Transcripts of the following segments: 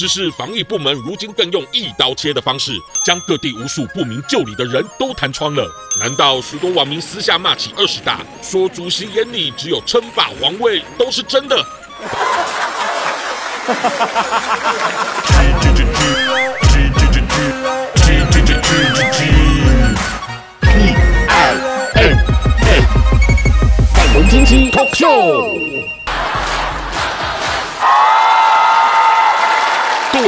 只是防疫部门如今更用一刀切的方式，将各地无数不明就里的人都弹窗了。难道许多网民私下骂起二十大，说主席眼里只有称霸皇位，都是真的？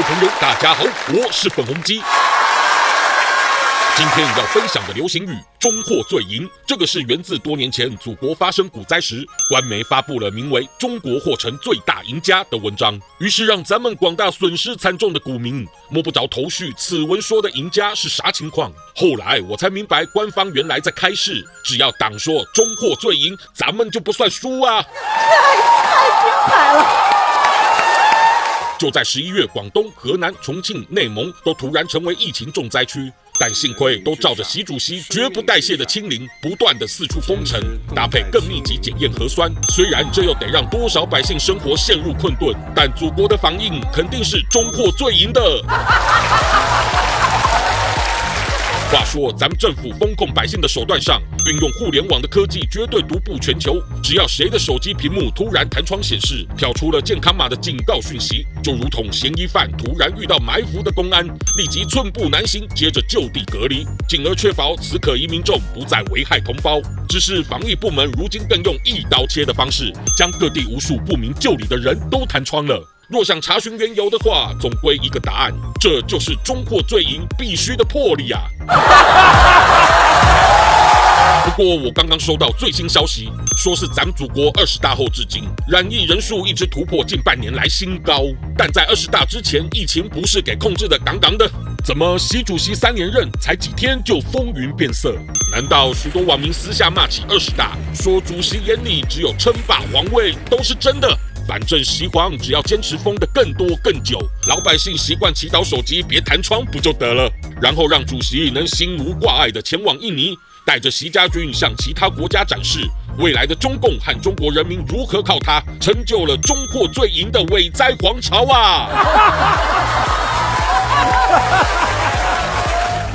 朋友，大家好，我是粉红鸡。今天要分享的流行语“中货最赢”，这个是源自多年前祖国发生股灾时，官媒发布了名为“中国货成最大赢家”的文章，于是让咱们广大损失惨重的股民摸不着头绪。此文说的赢家是啥情况？后来我才明白，官方原来在开示，只要党说“中货最赢”，咱们就不算输啊！太精彩了！就在十一月，广东、河南、重庆、内蒙都突然成为疫情重灾区。但幸亏都照着习主席绝不代谢的清零，不断的四处封城，搭配更密集检验核酸。虽然这又得让多少百姓生活陷入困顿，但祖国的防疫肯定是中获最赢的。话说，咱们政府封控百姓的手段上，运用互联网的科技绝对独步全球。只要谁的手机屏幕突然弹窗显示跳出了健康码的警告讯息，就如同嫌疑犯突然遇到埋伏的公安，立即寸步难行，接着就地隔离，进而确保此可疑民众不再危害同胞。只是防疫部门如今更用一刀切的方式，将各地无数不明就里的人都弹窗了。若想查询缘由的话，总归一个答案，这就是中货最赢必须的魄力啊！不过我刚刚收到最新消息，说是咱祖国二十大后至今染疫人数一直突破近半年来新高，但在二十大之前，疫情不是给控制的杠杠的？怎么习主席三连任才几天就风云变色？难道许多网民私下骂起二十大，说主席眼里只有称霸皇位，都是真的？反正习皇只要坚持封得更多更久，老百姓习惯祈祷手机别弹窗不就得了？然后让主席能心无挂碍地前往印尼，带着习家军向其他国家展示未来的中共和中国人民如何靠他成就了中货最赢的伟哉皇朝啊！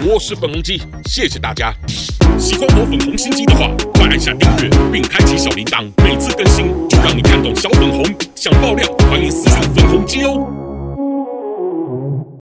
我是粉红鸡，谢谢大家。喜欢我粉红心机的话，快按下订阅并开启小铃铛，每次更新就让你看懂小粉红。想爆料，欢迎私信粉红机哦。